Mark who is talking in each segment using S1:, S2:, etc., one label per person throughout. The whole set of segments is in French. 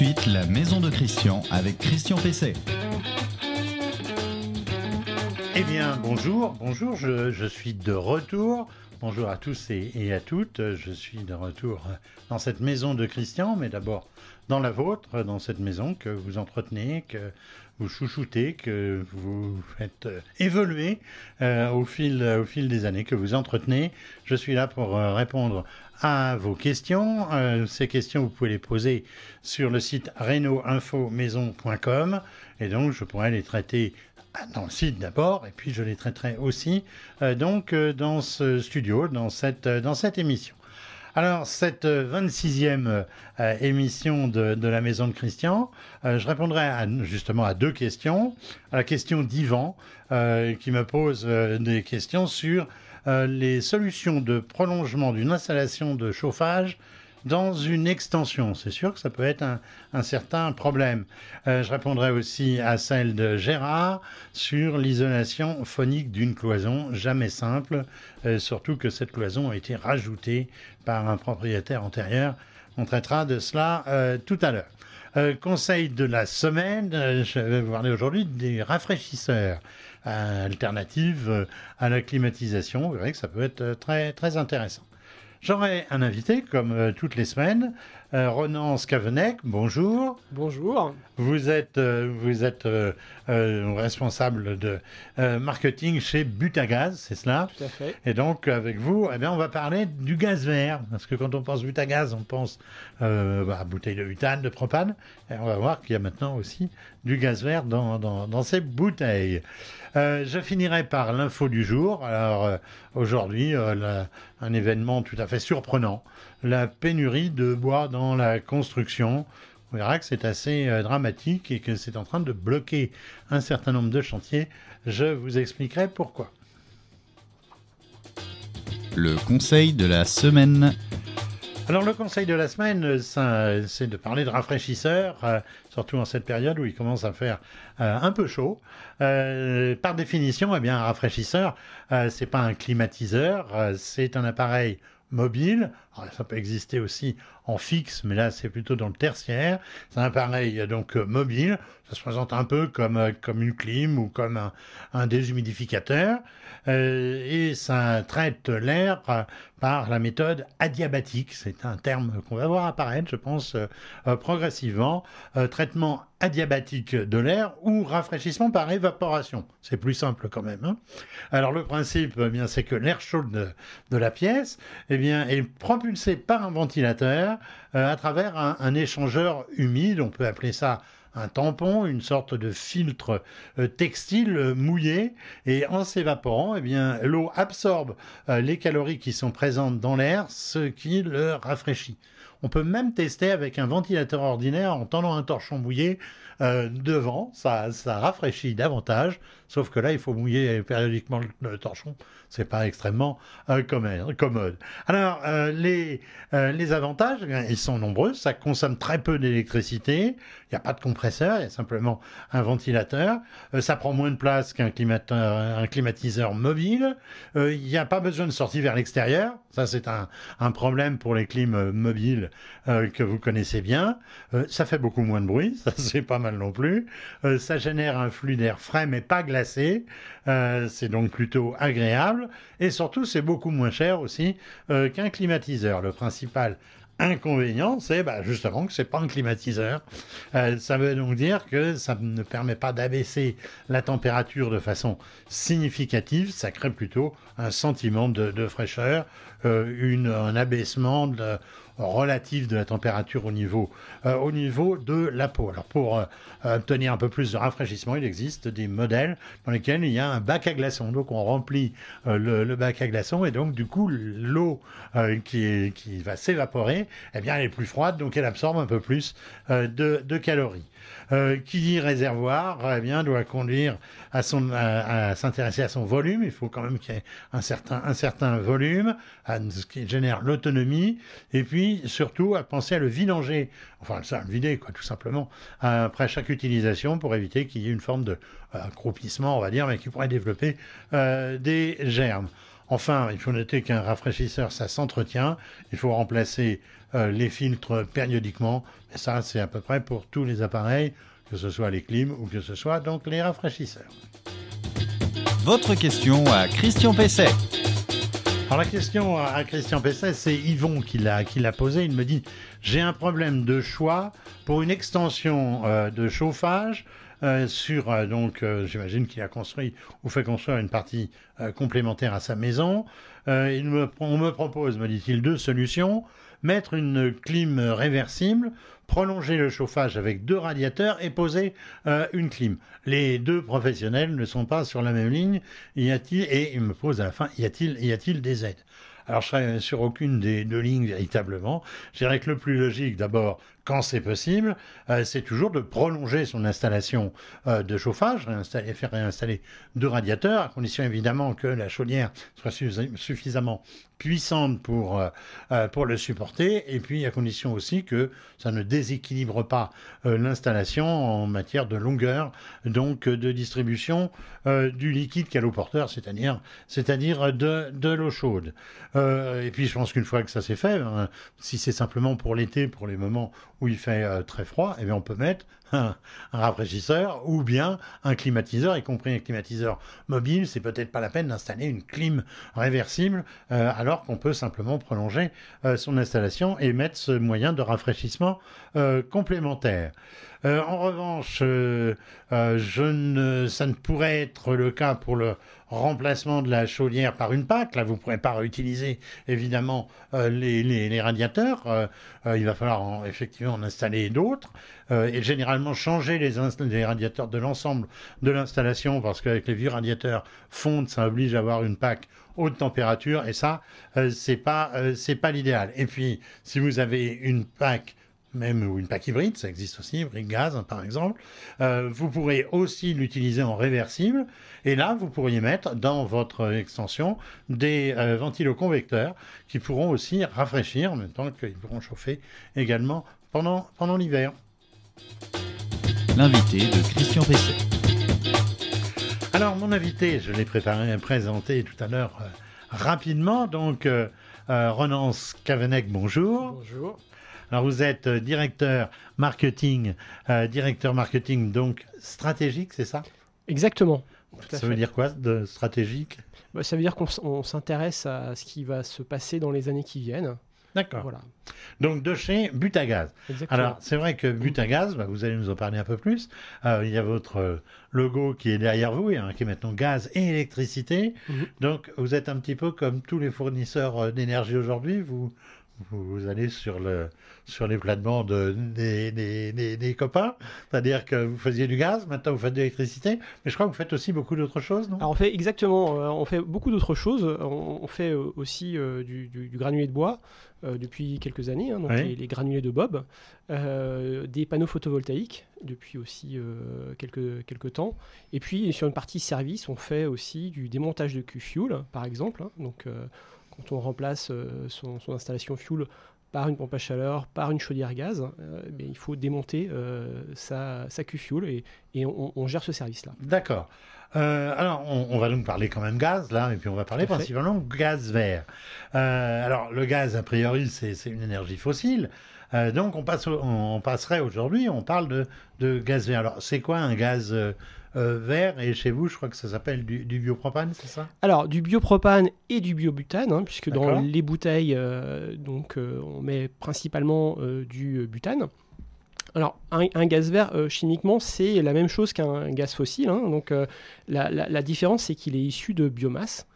S1: la maison de Christian avec Christian Pesset.
S2: Eh bien, bonjour, bonjour, je, suis de retour. Bonjour à tous et, à toutes. Je suis de retour dans cette maison de Christian, mais d'abord dans la vôtre, dans cette maison que vous entretenez, que vous chouchoutez, que vous faites euh, évoluer euh, au, fil, au fil des années, que vous entretenez. Je suis là pour euh, répondre à vos questions. ces questions, vous pouvez les poser sur le site reno-info-maison.com et donc je pourrais les traiter dans le site d'abord, et puis je les traiterai aussi donc dans ce studio, dans cette, émission. Alors, cette 26e euh, euh, émission de, la Maison de Christian, euh, je répondrai justement à deux questions. À la question d'Yvan, qui me pose des questions sur les solutions de prolongement d'une installation de chauffage dans une extension. C'est sûr que ça peut être un, certain problème. Euh, je répondrai aussi à celle de Gérard sur l'isolation phonique d'une cloison, jamais simple, euh, surtout que cette cloison a été rajoutée par un propriétaire antérieur. On traitera de cela euh, tout à l'heure. conseil de la semaine, je vais vous parler aujourd'hui des rafraîchisseurs alternatives à la climatisation. Vous verrez que ça peut être très, très intéressant. J'aurai un invité, comme euh, toutes les semaines, euh, Ronan Scavenec. Bonjour.
S3: Bonjour.
S2: Vous êtes, euh, vous êtes responsable de marketing chez Butagaz, c'est cela?
S3: Tout à fait.
S2: Et donc, avec vous, eh bien, on va parler du gaz vert. Parce que quand on pense Butagaz, on pense bah, bouteille de butane, de propane. Et on va voir qu'il y a maintenant aussi du gaz vert dans, dans, dans ces bouteilles. Euh, je finirai par l'info du jour. Alors euh, aujourd'hui, euh, un événement tout à fait surprenant, la pénurie de bois dans la construction. On verra que c'est assez dramatique et que c'est en train de bloquer un certain nombre de chantiers. Je vous expliquerai pourquoi.
S1: Le conseil de la semaine.
S2: Alors le conseil de la semaine, c'est de parler de rafraîchisseurs, euh, surtout en cette période où il commence à faire euh, un peu chaud. Euh, par définition, eh bien, un rafraîchisseur, c'est pas un climatiseur, c'est un appareil mobile. ça peut exister aussi en fixe, mais là c'est plutôt dans le tertiaire. C'est un appareil donc mobile. Ça se présente un peu comme, comme une clim ou comme un, un déshumidificateur. et ça traite l'air par la méthode adiabatique. C'est un terme qu'on va voir apparaître, je pense, euh, euh, progressivement. Euh, traitement adiabatique de l'air ou rafraîchissement par évaporation. C'est plus simple quand même. Hein. Alors le principe, eh bien, c'est que l'air chaud de, la pièce eh bien, est propulsé par un ventilateur à travers un échangeur humide. On peut appeler ça un tampon, une sorte de filtre euh, textile euh, mouillé, et en s'évaporant, eh bien, l'eau absorbe euh, les calories qui sont présentes dans l'air, ce qui le rafraîchit. On peut même tester avec un ventilateur ordinaire en tendant un torchon mouillé devant, ça, ça rafraîchit davantage, sauf que là, il faut mouiller périodiquement le torchon c'est pas extrêmement euh, commode. Alors, euh, les, euh, les avantages, eh ils sont nombreux. Ça consomme très peu d'électricité. Il n'y a pas de compresseur, il y a simplement un ventilateur. ça prend moins de place qu'un un climatiseur mobile. il n'y a pas besoin de sortir vers l'extérieur. Ça, c'est un, un, problème pour les clims mobiles que vous connaissez bien. ça fait beaucoup moins de bruit. Ça, c'est pas mal non plus. ça génère un flux d'air frais, mais pas glacé. c'est donc plutôt agréable. Et surtout, c'est beaucoup moins cher aussi euh, qu'un climatiseur. Le principal inconvénient, c'est bah, justement que c'est pas un climatiseur. Euh, ça veut donc dire que ça ne permet pas d'abaisser la température de façon significative. Ça crée plutôt un sentiment de, fraîcheur, euh, un abaissement de, relative de la température au niveau, euh, au niveau de la peau. Alors pour euh, obtenir un peu plus de rafraîchissement, il existe des modèles dans lesquels il y a un bac à glaçons. Donc on remplit euh, le, bac à glaçons et donc du coup l'eau qui, qui va s'évaporer, eh bien elle est plus froide, donc elle absorbe un peu plus de calories. Euh, qui dit réservoir eh bien, doit conduire à, s'intéresser à son volume. Il faut quand même qu'il y ait un certain, volume, à ce qui génère l'autonomie, et puis surtout à penser à le vidanger, enfin ça, le vider, quoi, tout simplement, après chaque utilisation pour éviter qu'il y ait une forme de euh, croupissement, on va dire, mais qui pourrait développer euh, des germes. Enfin, il faut noter qu'un rafraîchisseur, ça s'entretient. Il faut remplacer les filtres périodiquement. Et ça, c'est à peu près pour tous les appareils, que ce soit les clims ou que ce soit donc les rafraîchisseurs.
S1: Votre question à Christian Pesset.
S2: Alors la question à Christian Pesset, c'est Yvon qui l'a qui l'a posée. Il me dit j'ai un problème de choix pour une extension euh, de chauffage euh, sur euh, donc euh, j'imagine qu'il a construit ou fait construire une partie euh, complémentaire à sa maison. Euh, il me, on me propose, me dit-il, deux solutions mettre une clim réversible, prolonger le chauffage avec deux radiateurs et poser euh, une clim. Les deux professionnels ne sont pas sur la même ligne. Y a-t-il et il me pose à la fin y a-t-il y a-t-il des aides? Alors, je serais sur aucune des deux lignes véritablement. Je dirais que le plus logique, d'abord, quand c'est possible, euh, c'est toujours de prolonger son installation euh, de chauffage, réinstaller, faire réinstaller deux radiateurs, à condition évidemment que la chaudière soit suffi- suffisamment puissante pour, euh, pour le supporter, et puis à condition aussi que ça ne déséquilibre pas l'installation en matière de longueur, donc de distribution du liquide caloporteur, c'est-à-dire c'est-à-dire de, de l'eau chaude. Et puis je pense qu'une fois que ça c'est fait, hein, si c'est simplement pour l'été, pour les moments où il fait euh, très froid, eh bien on peut mettre un, rafraîchisseur ou bien un climatiseur, y compris un climatiseur mobile. C'est peut-être pas la peine d'installer une clim réversible euh, alors qu'on peut simplement prolonger euh, son installation et mettre ce moyen de rafraîchissement complémentaire. En revanche, je ne, ça ne pourrait être le cas pour le remplacement de la chaudière par une PAC. Là, vous ne pourrez pas réutiliser évidemment euh, les, radiateurs. Euh, euh, il va falloir en- effectivement en installer d'autres et généralement changer les, radiateurs de l'ensemble de l'installation parce qu'avec les vieux radiateurs fondent, ça oblige à avoir une PAC haute température et ça, c'est pas, c'est pas l'idéal. Et puis, si vous avez une PAC même ou une PAC hybride, ça existe aussi, hybride gaz hein, par exemple. Euh, vous pourrez aussi l'utiliser en réversible et là vous pourriez mettre dans votre extension des euh, ventiloconvecteurs qui pourront aussi rafraîchir en même temps qu'ils pourront chauffer également pendant, pendant l'hiver.
S1: L'invité de Christian Pesset.
S2: Alors mon invité, je l'ai préparé, présenté tout à l'heure euh, rapidement, donc euh, euh, Renance Cavenec, bonjour.
S3: Bonjour.
S2: Alors vous êtes euh, directeur marketing, euh, directeur marketing donc stratégique, c'est ça?
S3: Exactement.
S2: Ça veut
S3: fait.
S2: dire quoi de stratégique?
S3: Bah, ça veut dire qu'on s'intéresse à ce qui va se passer dans les années qui viennent.
S2: D'accord.
S3: Voilà.
S2: Donc de chez Butagaz.
S3: Exactement.
S2: Alors c'est vrai que Butagaz, bah, vous allez nous en parler un peu plus. Euh, il y a votre logo qui est derrière vous, hein, qui est maintenant gaz et électricité.
S3: Mhm.
S2: Donc vous êtes un petit peu comme tous les fournisseurs d'énergie aujourd'hui. Vous, vous allez sur le sur les plates-bandes des, des, des, des copains, c'est-à-dire que vous faisiez du gaz, maintenant vous faites de l'électricité, mais je crois que vous faites aussi beaucoup d'autres choses, non?
S3: Alors on fait exactement, euh, on fait beaucoup d'autres choses. On, on fait euh, aussi euh, du, du- du granulé de bois euh, depuis quelques années, hein, donc
S2: Oui.
S3: les, les granulés de Bob, euh, des panneaux photovoltaïques depuis aussi euh, quelques, quelques temps. Et puis sur une partie service, on fait aussi du démontage de Q-Fuel, par exemple. hein. donc quand on remplace euh, son, son installation fuel par une pompe à chaleur, par une chaudière gaz, euh, bien, il faut démonter euh, sa, sa Q-Fuel et, et on, on gère ce service-là.
S2: D'accord. Euh, alors, on, on va donc parler quand même gaz, là, et puis on va parler principalement gaz vert. Alors, le gaz, a priori, c'est une énergie fossile. Donc, on, passe au- on passerait aujourd'hui, on parle de, de gaz vert. Alors, c'est quoi un gaz euh, vert Et chez vous, je crois que ça s'appelle du, du biopropane, c'est ça?
S3: Alors, du biopropane et du biobutane, hein, puisque dans les bouteilles, euh, donc, euh, on met principalement du butane. Alors, un, un gaz vert, chimiquement, c'est la même chose qu'un gaz fossile. hein. donc, la, la- la différence, c'est qu'il est issu de biomasse.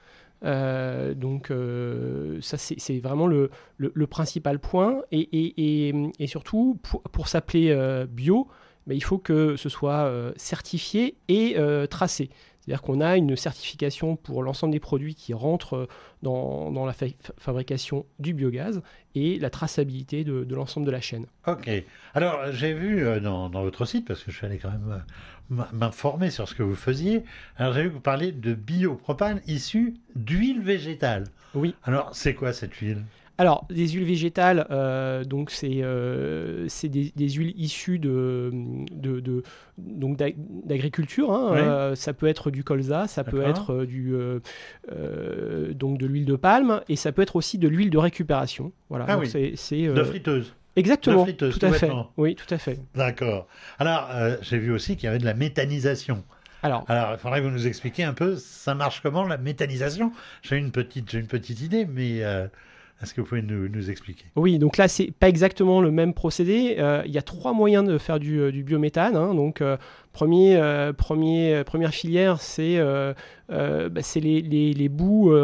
S3: Euh, donc, euh, ça, c'est c'est vraiment le, le- le principal point. Et, et- et- et surtout, pour, pour s'appeler euh, bio, ben, il faut que ce soit euh, certifié et euh, tracé. C'est-à-dire qu'on a une certification pour l'ensemble des produits qui rentrent euh, dans, dans la fa- fabrication du biogaz et la traçabilité de, de l'ensemble de la chaîne.
S2: Ok. Alors, j'ai vu dans, dans votre site, parce que je suis allé quand même m'informer sur ce que vous faisiez, alors j'ai vu que vous parliez de biopropane issu d'huile végétale.
S3: Oui.
S2: Alors, c'est quoi cette huile?
S3: Alors, des huiles végétales, euh, donc c'est euh, des, des huiles issues de, de, de- donc d'ag- d'agriculture. hein. Euh, ça peut être du colza, ça peut être du donc de l'huile de palme et ça peut être aussi de l'huile de récupération. Voilà.
S2: Ah
S3: donc
S2: oui.
S3: c'est
S2: De friteuse.
S3: exactement.
S2: de friteuse,
S3: tout
S2: tout
S3: à fait. Oui, tout à fait.
S2: D'accord. Alors, j'ai vu aussi qu'il y avait de la méthanisation.
S3: Alors,
S2: Alors, il faudrait que vous nous expliquiez un peu, ça marche comment la méthanisation? J'ai une petite, j'ai une petite idée, mais est-ce que vous pouvez nous, expliquer?
S3: Oui, donc là, c'est pas exactement le même procédé. Euh, Il y a trois moyens de faire du, euh, biométhane. hein. Donc, euh, premier, euh, premier, euh, première filière, c'est euh, euh, bah, c'est les, les- les boues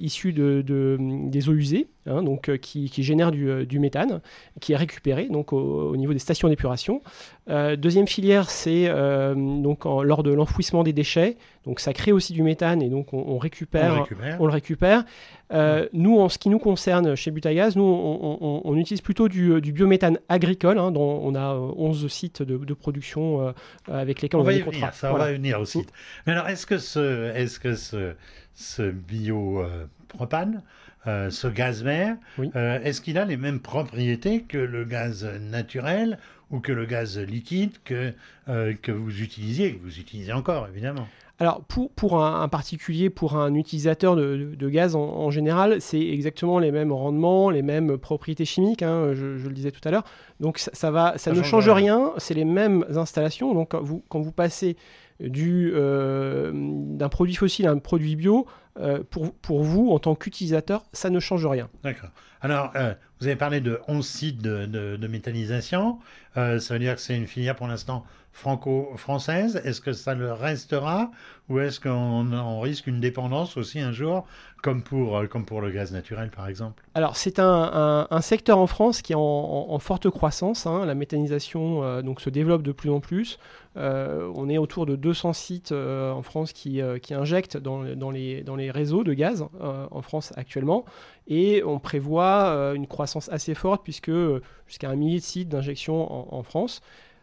S3: issues de, de- des eaux usées, hein, donc, qui, qui génèrent du, du méthane, qui est récupéré donc, au, au niveau des stations d'épuration. Deuxième filière, c'est donc en- lors de l'enfouissement des déchets. Donc, ça crée aussi du méthane et donc on, on récupère
S2: On le récupère.
S3: on le récupère. Euh, Nous, en ce qui nous concerne chez Butagaz, nous, on, on- on utilise plutôt du, du biométhane agricole, hein, dont on a euh, 11 sites de, de production euh, avec lesquels
S2: On
S3: on,
S2: va y
S3: des
S2: venir,
S3: contrats.
S2: ça,
S3: Voilà.
S2: va venir aussi. Mais alors, est-ce que ce, est-ce que ce, ce biopropane, euh, ce gaz vert,
S3: Oui.
S2: euh, est-ce qu'il a les mêmes propriétés que le gaz naturel ou que le gaz liquide que, euh, que vous utilisiez, que vous utilisez encore, évidemment?
S3: Alors, pour, pour un, un particulier, pour un utilisateur de, de- de gaz en, en général, c'est exactement les mêmes rendements, les mêmes propriétés chimiques, hein, je, je le disais tout à l'heure. Donc, ça, ça va, ça,
S2: Ça
S3: ne
S2: change
S3: rien, c'est les mêmes installations. Donc, quand vous, quand vous passez du, euh, d'un produit fossile à un produit bio, euh, pour, pour vous, en tant qu'utilisateur, ça ne change rien.
S2: D'accord. Alors, euh, vous avez parlé de 11 sites de, de- méthanisation. Euh, ça veut dire que c'est une filière pour l'instant franco-française. Est-ce que ça le restera ou est-ce qu'on on risque une dépendance aussi un jour, comme pour, euh, comme pour le gaz naturel par exemple?
S3: Alors, c'est un, un- secteur en France qui est en, forte croissance. hein. La méthanisation donc, se développe de plus en plus. On est autour de 200 sites en France qui, qui injectent dans, dans les, dans les réseaux de gaz en France actuellement. Et on prévoit euh, une croissance assez forte, puisque euh, jusqu'à un millier de sites d'injection en, en France.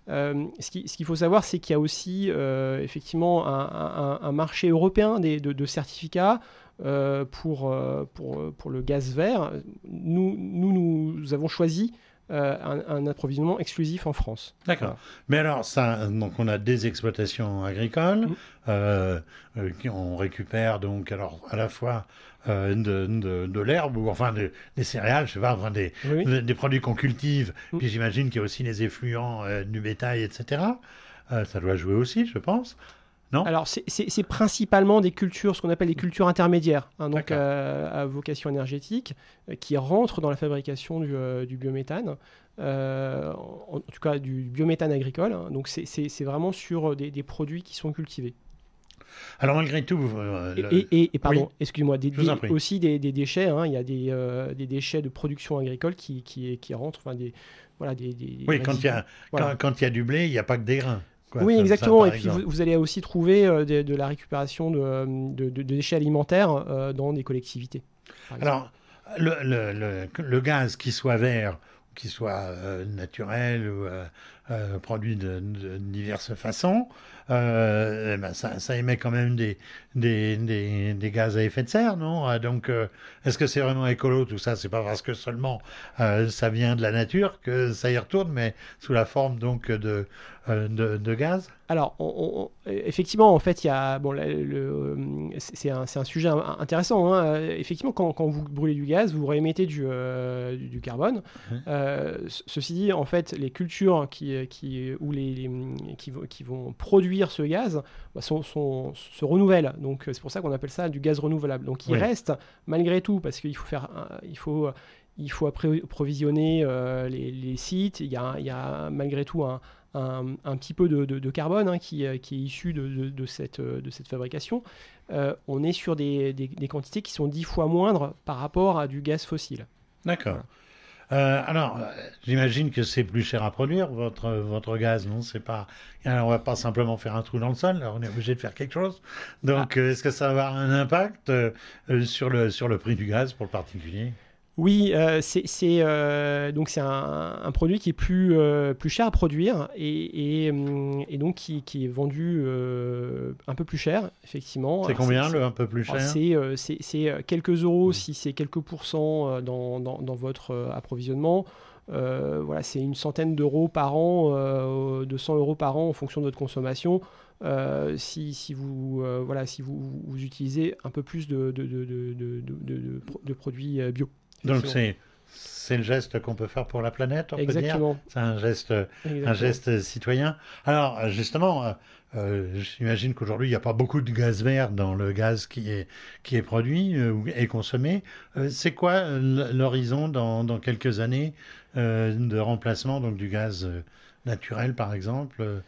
S3: Euh, ce qui- ce qu'il faut savoir, c'est qu'il y a aussi euh, effectivement un, un- un marché européen des- de, de certificats euh, pour, pour, pour le gaz vert. Nous, nous, nous avons choisi un, un approvisionnement exclusif en France.
S2: D'accord. Mais alors, ça, donc on a des exploitations agricoles, qui on récupère donc alors à la fois euh, de, de, de l'herbe ou enfin de- des céréales, je sais pas, enfin des,
S3: Oui, oui.
S2: des- des produits qu'on cultive.
S3: Mhm.
S2: Puis j'imagine qu'il y a aussi les effluents euh, du bétail, etc. Euh, ça doit jouer aussi, je pense. Non?
S3: Alors, c'est- principalement des cultures, ce qu'on appelle des cultures intermédiaires, hein, donc euh, à vocation énergétique, euh, qui rentrent dans la fabrication du, euh, du biométhane, en, en tout cas du biométhane agricole. hein. donc, c'est- vraiment sur des, des produits qui sont cultivés.
S2: Alors malgré tout, euh,
S3: Et,
S2: le-
S3: et- et- et pardon,
S2: Oui.
S3: excuse-moi, des- des- aussi des, des déchets. hein, il y a des, euh, des déchets de production agricole qui, qui, qui rentrent, enfin des voilà des.
S2: oui, quand il y a.
S3: Voilà.
S2: quand, quand il y a du blé, il n'y a pas que des grains. quoi.
S3: Oui,
S2: ça,
S3: exactement. et puis vous, allez aussi trouver euh, de, de la récupération de, de- de déchets alimentaires euh, dans des collectivités.
S2: Alors, le, le, le, le gaz, qu'il soit vert, qu'il soit euh, naturel ou euh, produit de, de diverses façons, euh, eh ben, ça, ça émet quand même des, des, des, des gaz à effet de serre, non? Euh, Donc, euh, est-ce que c'est vraiment écolo tout ça? C'est pas parce que seulement ça vient de la nature que ça y retourne, mais sous la forme donc de, de, de gaz?
S3: Alors, on- on- on- effectivement, en fait, il y a bon, le- le- c'est un, un sujet in- intéressant. hein. Effectivement, quand, quand vous brûlez du gaz, vous réémettez du, du, du carbone. Ce- ceci dit, en fait, les cultures qui, qui, ou les, les- qui, vont- qui vont produire ce gaz bah, sont, sont- se renouvellent. Donc, c'est pour ça qu'on appelle ça du gaz renouvelable. Donc, il
S2: Oui.
S3: reste, malgré tout, parce qu'il faut faire, il faut il faut approvisionner euh, les, les sites. Il y a, il y a malgré tout un, un, un petit peu de, de- de carbone hein, qui, euh, qui est issu de, de- cette, euh, de cette fabrication. Euh, on est sur des, des- des quantités qui sont dix fois moindres par rapport à du gaz fossile.
S2: D'accord. Euh, alors, euh, j'imagine que c'est plus cher à produire votre votre gaz, non? C'est pas. Alors, on va pas simplement faire un trou dans le sol. là, on est obligé de faire quelque chose. Donc, euh, est-ce que ça va avoir un impact euh, euh, sur le sur le prix du gaz pour le particulier?
S3: Oui, euh, c'est euh, donc c'est un, un produit qui est plus, euh, plus cher à produire et, et, et donc qui, qui est vendu un peu plus cher, effectivement.
S2: C'est combien le un peu plus cher
S3: C'est quelques euros
S2: Mm.
S3: si c'est quelques pourcents dans, dans, dans votre approvisionnement. Voilà, c'est une centaine d'euros par an, euh, de 100 euros par an en fonction de votre consommation. Euh, si, si vous euh, voilà si vous, vous utilisez un peu plus de, de, de, de, de, de- de pro- de produits bio.
S2: Donc c'est c'est le geste qu'on peut faire pour la planète, on peut dire.
S3: Exactement.
S2: C'est un geste un
S3: exactement.
S2: geste citoyen. Alors, justement, euh, euh, j'imagine qu'aujourd'hui, il n'y a pas beaucoup de gaz vert dans le gaz qui est, qui est produit euh, ou- et consommé. Euh, c'est quoi l'horizon dans, dans quelques années de remplacement donc, du gaz naturel, par exemple,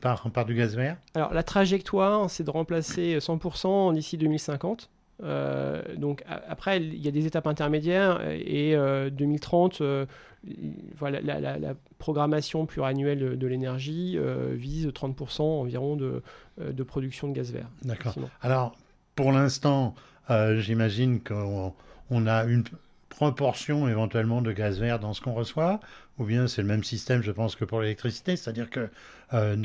S2: par, par du gaz vert?
S3: Alors la trajectoire, c'est de remplacer 100% d'ici 2050. Euh, donc a- après, il y a des étapes intermédiaires et euh, 2030, euh, il- voilà, la, la- la programmation pluriannuelle de, de l'énergie vise 30% environ de, de production de gaz vert.
S2: D'accord. Alors, pour l'instant, j'imagine qu'on on a une proportion éventuellement de gaz vert dans ce qu'on reçoit, ou bien c'est le même système, je pense, que pour l'électricité, c'est-à-dire que euh,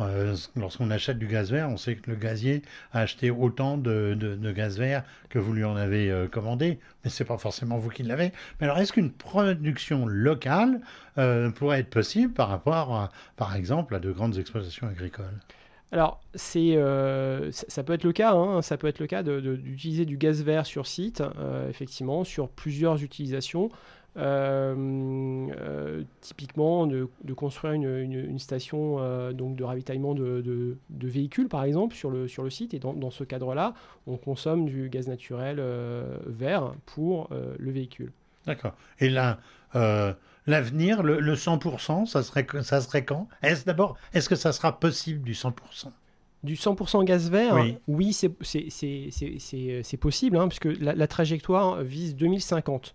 S2: euh, lorsqu'on achète du gaz vert, on sait que le gazier a acheté autant de, gaz vert que vous lui en avez euh, commandé, mais c'est pas forcément vous qui l'avez. Mais alors, est-ce qu'une production locale pourrait être possible par rapport, par exemple, à de grandes exploitations agricoles?
S3: Alors, c'est, euh, ça, peut être le cas, hein, ça peut être le cas d'utiliser du gaz vert sur site, euh, effectivement, sur plusieurs utilisations. Euh, typiquement, de, de construire une, station donc de ravitaillement de, véhicules, par exemple, sur le, sur le site. Et dans, dans ce cadre-là, on consomme du gaz naturel vert pour le véhicule.
S2: D'accord. Et là, l'avenir, le, le 100%, ça serait, ça serait quand? Est-ce d'abord, est-ce que ça sera possible du 100%
S3: Du 100% gaz vert,
S2: Oui.
S3: oui, c'est possible, hein, puisque la, la trajectoire vise 2050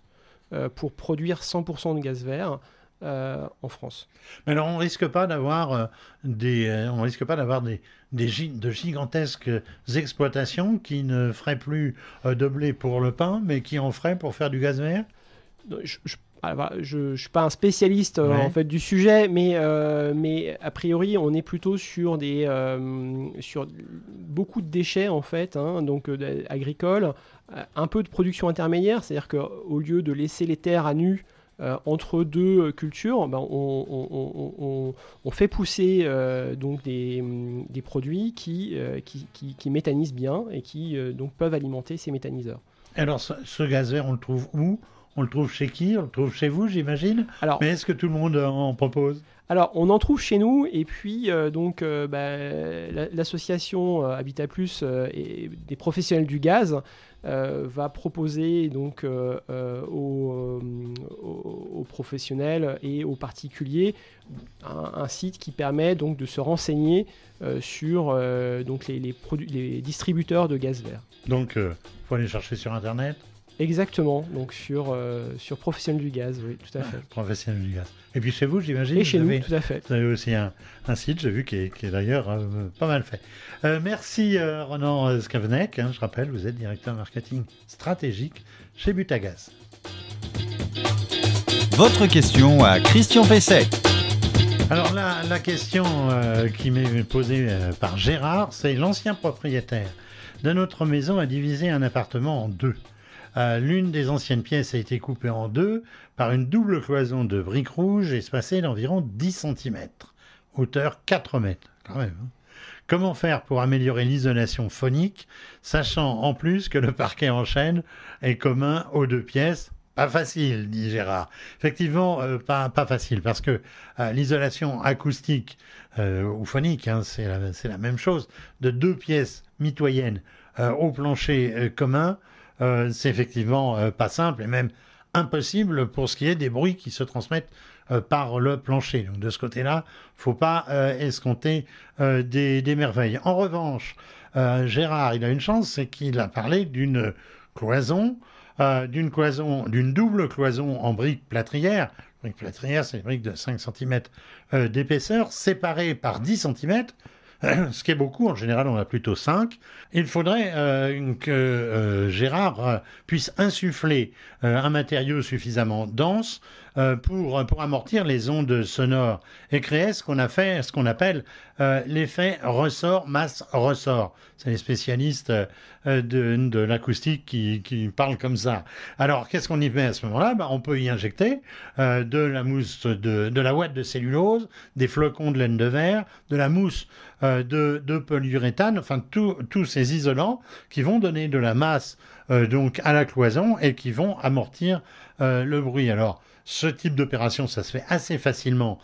S3: euh, pour produire 100% de gaz vert euh, en France.
S2: Mais alors, on risque pas d'avoir euh, des, euh, on risque pas d'avoir des, des gi- de gigantesques exploitations qui ne feraient plus de blé pour le pain, mais qui en feraient pour faire du gaz vert?
S3: Je ne je, je suis pas un spécialiste euh,
S2: Ouais.
S3: en fait, du sujet, mais, euh, mais a priori, on est plutôt sur, des, euh, sur beaucoup de déchets en fait, hein, donc agricoles, un peu de production intermédiaire, c'est-à-dire qu'au lieu de laisser les terres à nu entre deux cultures, ben, on, on- on- on- on fait pousser donc des, hum, des produits qui, qui, qui- qui méthanisent bien et qui donc peuvent alimenter ces méthaniseurs.
S2: Alors, ce, ce gaz vert, on le trouve où? On le trouve chez qui? On le trouve chez vous, j'imagine?
S3: Alors,
S2: Mais est-ce que tout le monde en propose?
S3: Alors, on en trouve chez nous, et puis euh, donc euh, bah, la- l'association euh, Habitat Plus et des professionnels du gaz va proposer donc aux, professionnels et aux particuliers un, un site qui permet donc de se renseigner sur donc les, les distributeurs de gaz vert.
S2: Donc, il faut aller chercher sur Internet.
S3: Exactement, donc sur, euh, sur professionnels du gaz, oui, tout à fait.
S2: Professionnel du gaz. Et puis chez vous, j'imagine
S3: Et
S2: vous
S3: chez nous,
S2: avez-
S3: tout à fait.
S2: Vous avez aussi un, un site, j'ai vu, qui est, qui est d'ailleurs euh, pas mal fait. Euh, merci euh, Ronan Skavenek. hein, je rappelle, vous êtes directeur marketing stratégique chez Butagaz.
S1: Votre question à Christian Pesset.
S2: Alors la, la question euh, qui m'est posée euh, par Gérard, c'est l'ancien propriétaire de notre maison a divisé un appartement en deux. Euh, L'une des anciennes pièces a été coupée en deux par une double cloison de briques rouges espacée d'environ 10 cm, hauteur 4 mètres. Quand même. hein. Comment faire pour améliorer l'isolation phonique, sachant en plus que le parquet en chêne est commun aux deux pièces? Pas facile, dit Gérard. Effectivement, euh, pas, facile, parce que euh, l'isolation acoustique ou phonique, hein, c'est la, même chose, de deux pièces mitoyennes au plancher commun, euh, c'est effectivement euh, pas simple et même impossible pour ce qui est des bruits qui se transmettent euh, par le plancher. Donc de ce côté-là, faut pas escompter des, merveilles. En revanche, Gérard, il a une chance, c'est qu'il a parlé d'une cloison, d'une cloison, d'une double cloison en briques plâtrières. Briques plâtrières, c'est des briques de 5 cm d'épaisseur, séparées par 10 cm. ce qui est beaucoup, en général on a plutôt 5, il faudrait euh, que euh, Gérard euh, puisse insuffler un matériau suffisamment dense pour, amortir les ondes sonores et créer ce qu'on ce qu'on appelle l'effet ressort, masse, ressort. C'est les spécialistes de, de l'acoustique qui, qui, parlent comme ça. Alors, qu'est-ce qu'on y met à ce moment-là? Ben, On peut y injecter de la mousse, de, de la ouate de cellulose, des flocons de laine de verre, de la mousse euh, de, polyuréthane, enfin tous ces isolants qui vont donner de la masse euh, donc à la cloison et qui vont amortir euh, le bruit. Alors ce type d'opération, ça se fait assez facilement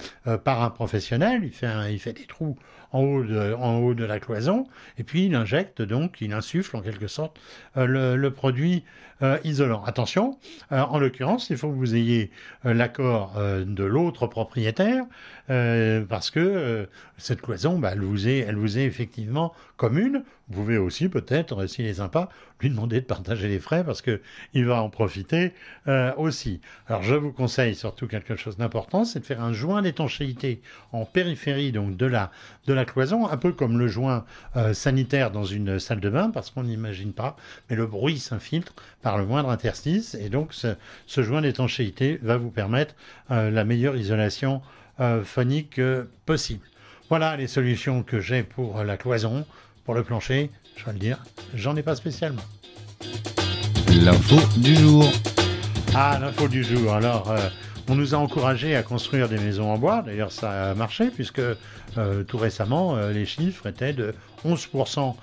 S2: par un professionnel. Il fait, il fait des trous en haut, de, en haut de la cloison, et puis il injecte donc, il insuffle en quelque sorte le, produit isolant. Attention, en l'occurrence, il faut que vous ayez l'accord de l'autre propriétaire, parce que cette cloison, bah, elle, vous est, elle vous est effectivement commune. Vous pouvez aussi peut-être, s'il est sympa, lui demander de partager les frais parce que il va en profiter euh, aussi. Alors je vous conseille surtout quelque chose d'important, c'est de faire un joint d'étanchéité en périphérie donc de la de la cloison, un peu comme le joint euh, sanitaire dans une salle de bain parce qu'on n'imagine pas, mais le bruit s'infiltre le moindre interstice et donc ce, joint d'étanchéité va vous permettre euh, la meilleure isolation phonique possible. Voilà les solutions que j'ai pour la cloison, pour le plancher. Je vais le dire, j'en ai pas spécialement.
S1: L'info du jour.
S2: Ah, l'info du jour. Alors, euh, on nous a encouragé à construire des maisons en bois. D'ailleurs, ça a marché puisque euh, tout récemment, euh, les chiffres étaient de 11%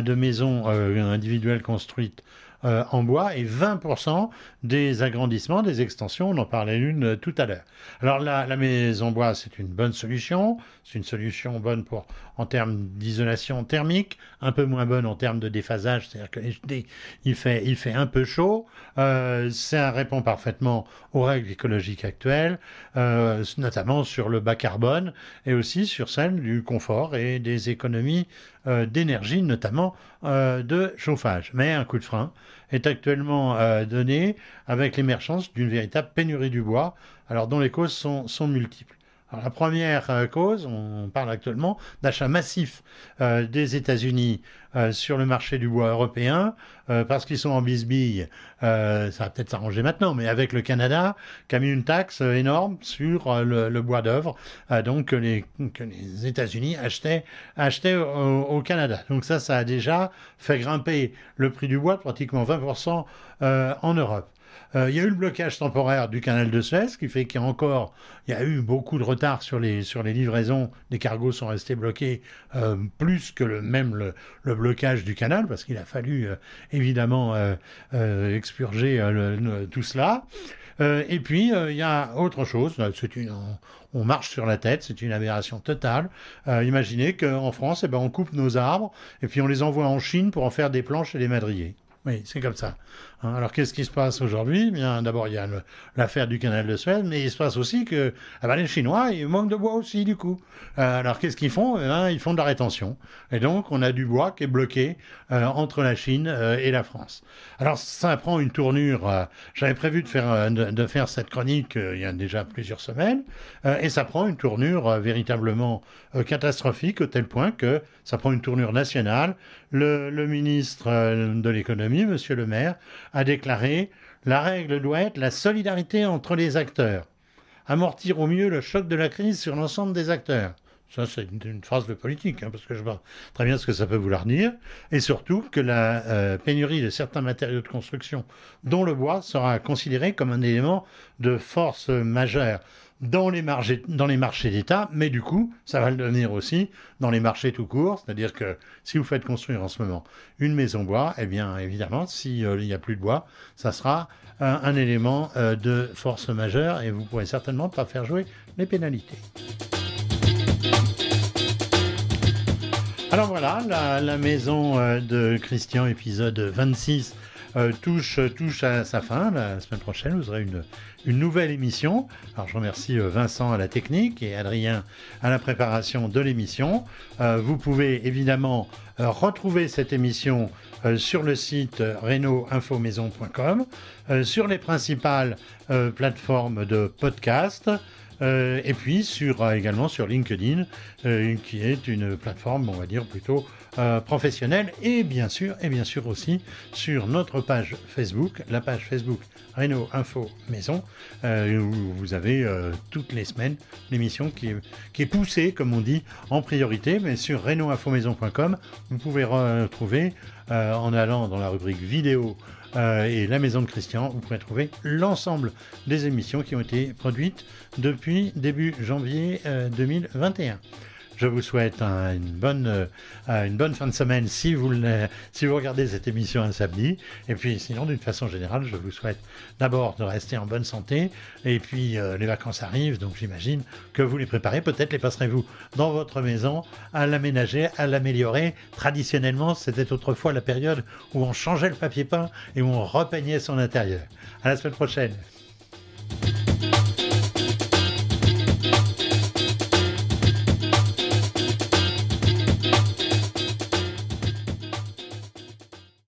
S2: de maisons individuelles construites euh, en bois et 20% des agrandissements, des extensions. On en parlait une euh, tout à l'heure. Alors la, maison bois, c'est une bonne solution. C'est une solution bonne pour en termes d'isolation thermique, un peu moins bonne en termes de déphasage, c'est-à-dire qu'il fait, il fait un peu chaud. Euh, ça répond parfaitement aux règles écologiques actuelles, euh, notamment sur le bas carbone et aussi sur celle du confort et des économies d'énergie, notamment de chauffage. Mais un coup de frein est actuellement euh, donné avec l'émergence d'une véritable pénurie du bois, alors dont les causes sont multiples. La première euh, cause, on parle actuellement d'achat massif euh, des États-Unis euh, sur le marché du bois européen, parce qu'ils sont en bisbille. ça va peut-être s'arranger maintenant, mais avec le Canada, qui a mis une taxe énorme sur le, bois d'œuvre, donc que les, États-Unis achetaient, au, Canada. Donc ça, ça a déjà fait grimper le prix du bois de pratiquement 20% en Europe. Euh, il y a eu le blocage temporaire du canal de Suez, qui fait qu'il y a encore, il y a eu beaucoup de retard sur les, sur les livraisons. Les cargos sont restés bloqués euh, plus que même le, blocage du canal, parce qu'il a fallu euh, évidemment expurger tout cela. et puis, il y a autre chose, c'est une, on, marche sur la tête, c'est une aberration totale. imaginez qu'en France, eh ben, on coupe nos arbres et puis on les envoie en Chine pour en faire des planches et des madriers. Oui, c'est comme ça. Hein, alors qu'est-ce qui se passe aujourd'hui? Bien, d'abord il y a l'affaire du canal de Suez, mais il se passe aussi que ben, les Chinois ils manquent de bois aussi du coup. Euh, alors qu'est-ce qu'ils font? Eh Ils font de la rétention, et donc on a du bois qui est bloqué euh, entre la Chine euh, et la France. Alors ça prend une tournure. J'avais prévu de faire de, faire cette chronique il y a déjà plusieurs semaines, et ça prend une tournure véritablement catastrophique au tel point que ça prend une tournure nationale. Le, le ministre de l'économie, Monsieur le Maire, a déclaré La règle doit être la solidarité entre les acteurs. Amortir au mieux le choc de la crise sur l'ensemble des acteurs. Ça, c'est une, phrase de politique, hein, parce que je vois très bien ce que ça peut vouloir dire. Et surtout que la euh, pénurie de certains matériaux de construction, dont le bois, sera considérée comme un élément de force majeure dans les, marchés, dans les marchés d'État, mais du coup, ça va le devenir aussi dans les marchés tout court. C'est-à-dire que si vous faites construire en ce moment une maison bois, eh bien, évidemment, s'il euh, n'y a plus de bois, ça sera un, élément euh, de force majeure et vous ne pourrez certainement pas faire jouer les pénalités. Alors voilà, la, la maison euh, de Christian, épisode 26 euh, touche, à sa fin. La semaine prochaine, vous aurez une, nouvelle émission. Alors je remercie euh, Vincent à la technique et Adrien à la préparation de l'émission. Euh, vous pouvez évidemment retrouver cette émission sur le site reno-info-maison.com, sur les principales plateformes de podcast. Et puis sur, également sur LinkedIn, qui est une plateforme, on va dire, plutôt euh, professionnelle. Et bien sûr, et bien sûr aussi sur notre page Facebook, la page Facebook Renault Info Maison, euh, où vous avez euh, toutes les semaines l'émission qui est, poussée, comme on dit, en priorité. Mais sur renaultinfomaison.com, vous pouvez retrouver, euh, en allant dans la rubrique vidéo, et la maison de Christian, vous pourrez trouver l'ensemble des émissions qui ont été produites depuis début janvier euh, 2021. Je vous souhaite un- une, bonne, euh, une bonne fin de semaine si vous, le- si vous regardez cette émission un samedi. Et puis sinon, d'une façon générale, je vous souhaite d'abord de rester en bonne santé. Et puis euh, les vacances arrivent, donc j'imagine que vous les préparez. Peut-être les passerez-vous dans votre maison à l'aménager, à l'améliorer. Traditionnellement, c'était autrefois la période où on changeait le papier peint et où on repeignait son intérieur. À la semaine prochaine.